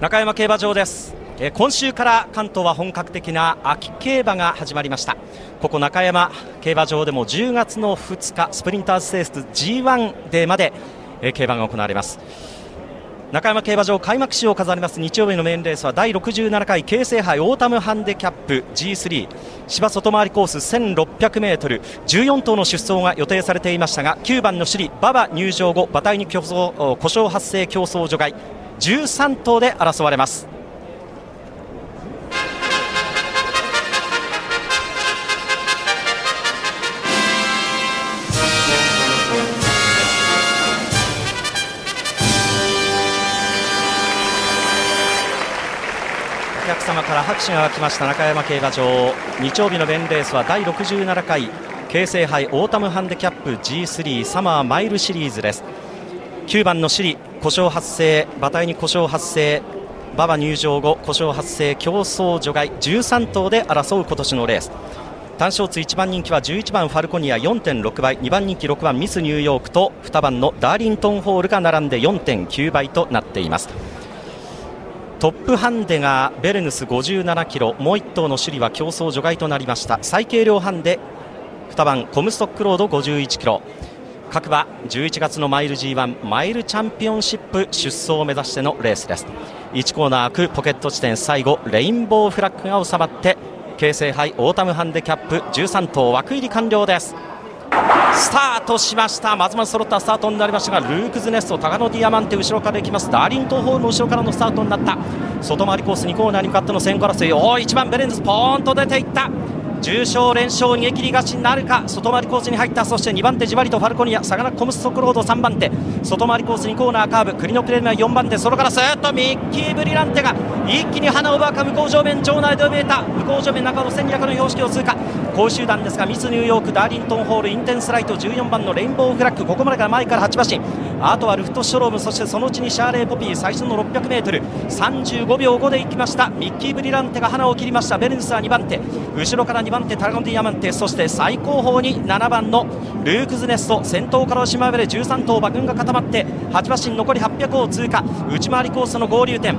中山競馬場です。今週から関東は本格的な秋競馬が始まりました。ここ中山競馬場でも10月の2日スプリンターズステークス G1 デーまで競馬が行われます。中山競馬場開幕週を飾ります日曜日のメインレースは第67回京成杯オータムハンデキャップ G3 芝外回りコース 1600m14 頭の出走が予定されていましたが9番のシュリ馬場入場後馬体に競争故障発生競争除外。13頭で争われます。お客様から拍手が沸きました。中山競馬場。日曜日の弁レースは第67回京成杯オータムハンデキャップ G3 サマーマイルシリーズです。9番の首里故障発生馬体に故障発生馬場入場後故障発生競争除外13頭で争う今年のレース。単勝通1番人気は11番ファルコニア4.6倍2番人気6番ミスニューヨークと2番のダーリントンホールが並んで4.9倍となっています。トップハンデがベレヌス57キロもう1頭のシュリは競争除外となりました。最軽量ハンデ2番コムストックロード51キロ。各馬11月のマイル G1 マイルチャンピオンシップ出走を目指してのレースです。1コーナー奥ポケット地点最後レインボーフラッグが収まって京成杯オータムハンデキャップ13頭枠入り完了です。スタートしました。まずまず揃ったスタートになりましたがルークズネストタガノディアマンテ後ろから行きます。ダーリントホールの後ろからのスタートになった。外回りコース2コーナーに向かっての先行争い。お1番ベレンズポーンと出ていった。重賞連勝逃げ切り勝ちなるか外回りコースに入った。そして2番手じわりとファルコニア。サガナコムストクロード3番手。外回りコース2コーナーカーブ。クリノクレームは4番手。それからスーッとミッキー・ブリランテが一気に花を奪うか向こう上面場内で見えた。向こう上面中野戦略の標識を通過。好集団ですがミスニューヨークダーリントンホールインテンスライト14番のレインボーフラッグ。ここまでが前から8馬身。あとはルフトシュロームそしてそのうちにシャーレーポピー最初の 600m35 秒5で行きました。ミッキー・ブリランテが花を切りました。ベレンスは2番手。後ろから2番手タラゴンディアマンテそして最後方に7番のルークズネスト先頭から押し回れ13頭馬群が固まって8馬身残り800を通過。内回りコースの合流点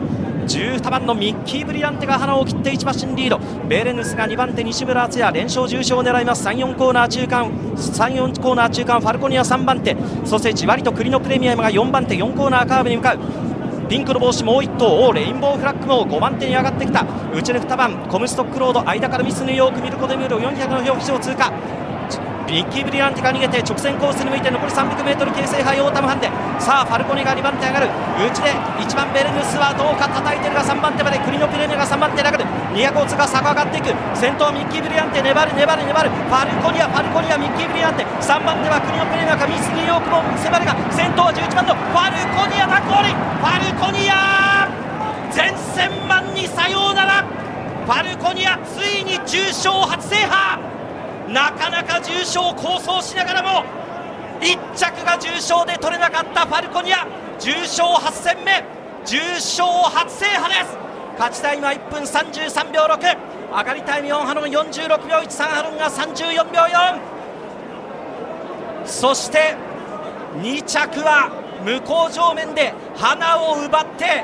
12番のミッキー・ブリランテが花を切って1馬身リード。ベーレヌスが2番手西村敦也連勝重賞を狙います。34コーナー中間34コーナー中間ファルコニア3番手。そしてじわりとクリノプレミアムが4番手4コーナーカーブに向かう。ピンクの帽子もう1頭レインボーフラッグも5番手に上がってきた。内の2番コムストックロード間からミスニューヨークミルコデミュール400の標識を通過。ミッキー・ブリランテが逃げて直線コースに向いて残り 300m 京成杯オータムハンデ。さあファルコニアが2番手上がる。内で1番ベレヌスはどうか叩いてるが3番手までクリノプレミアムが3番手上がる。200を通過坂上がっていく。先頭ミッキー・ブリランテ粘る粘る粘る。ファルコニアファルコニアミッキー・ブリランテ。3番手はクリノプレミアムかミスニューヨークも迫るが先頭は11番のファルコニアだゴールファルコニア前線マンにさようなら。ファルコニアついに重賞初制覇。なかなか重賞を構想しながらも1着が重賞で取れなかったファルコニア重賞8戦目重賞初制覇です。勝ちタイムは1分33秒6上がりタイム4ハロン46秒13ハロンが34秒4そして2着は向こう正面でハナを奪って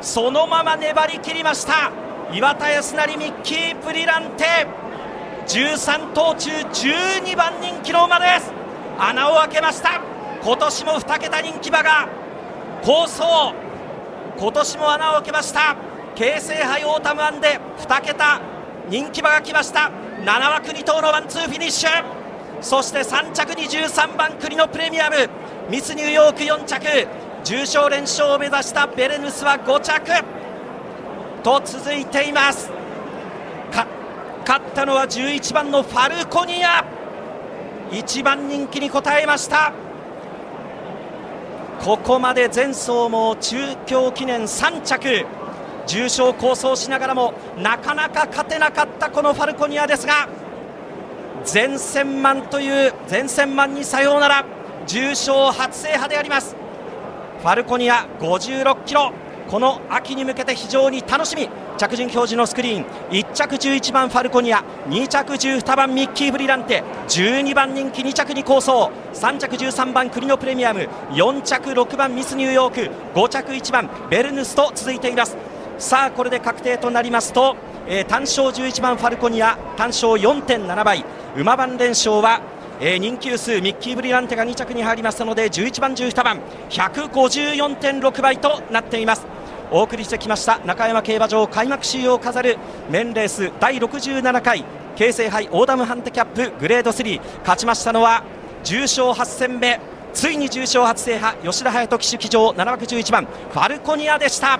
そのまま粘り切りました。岩田康成ミッキー・ブリランテ。13頭中12番人気の馬です。穴を開けました。今年も2桁人気馬が好走今年も穴を開けました。京成杯オータムハンデ2桁人気馬が来ました。7枠2頭のワンツーフィニッシュ。そして3着に13番栗のプレミアム。ミスニューヨーク4着。重賞連勝を目指したベレヌスは5着。と続いています。勝ったのは11番のファルコニア。1番人気に応えました。ここまで前走も中京記念3着。重賞構想しながらもなかなか勝てなかったこのファルコニアですが前線マンという前線マンにさようなら重賞初制覇であります。ファルコニア56キロ。この秋に向けて非常に楽しみ。着順表示のスクリーン。1着11番ファルコニア。2着12番ミッキー・ブリランテ。12番人気2着に構想3着13番クリノプレミアム。4着6番ミスニューヨーク。5着1番ベルヌスと続いています。さあこれで確定となりますと、えー、単勝11番ファルコニア。単勝4.7倍。馬番連勝はえー、人気数ミッキー・ブリランテが2着に入りましたので11番、12番。154.6倍となっています。お送りしてきました中山競馬場開幕週を飾るメンレース第67回京成杯オーダムハンデキャップグレード3勝ちましたのは重賞8戦目ついに重賞初制覇吉田隼人騎手騎乗7枠11番ファルコニアでした。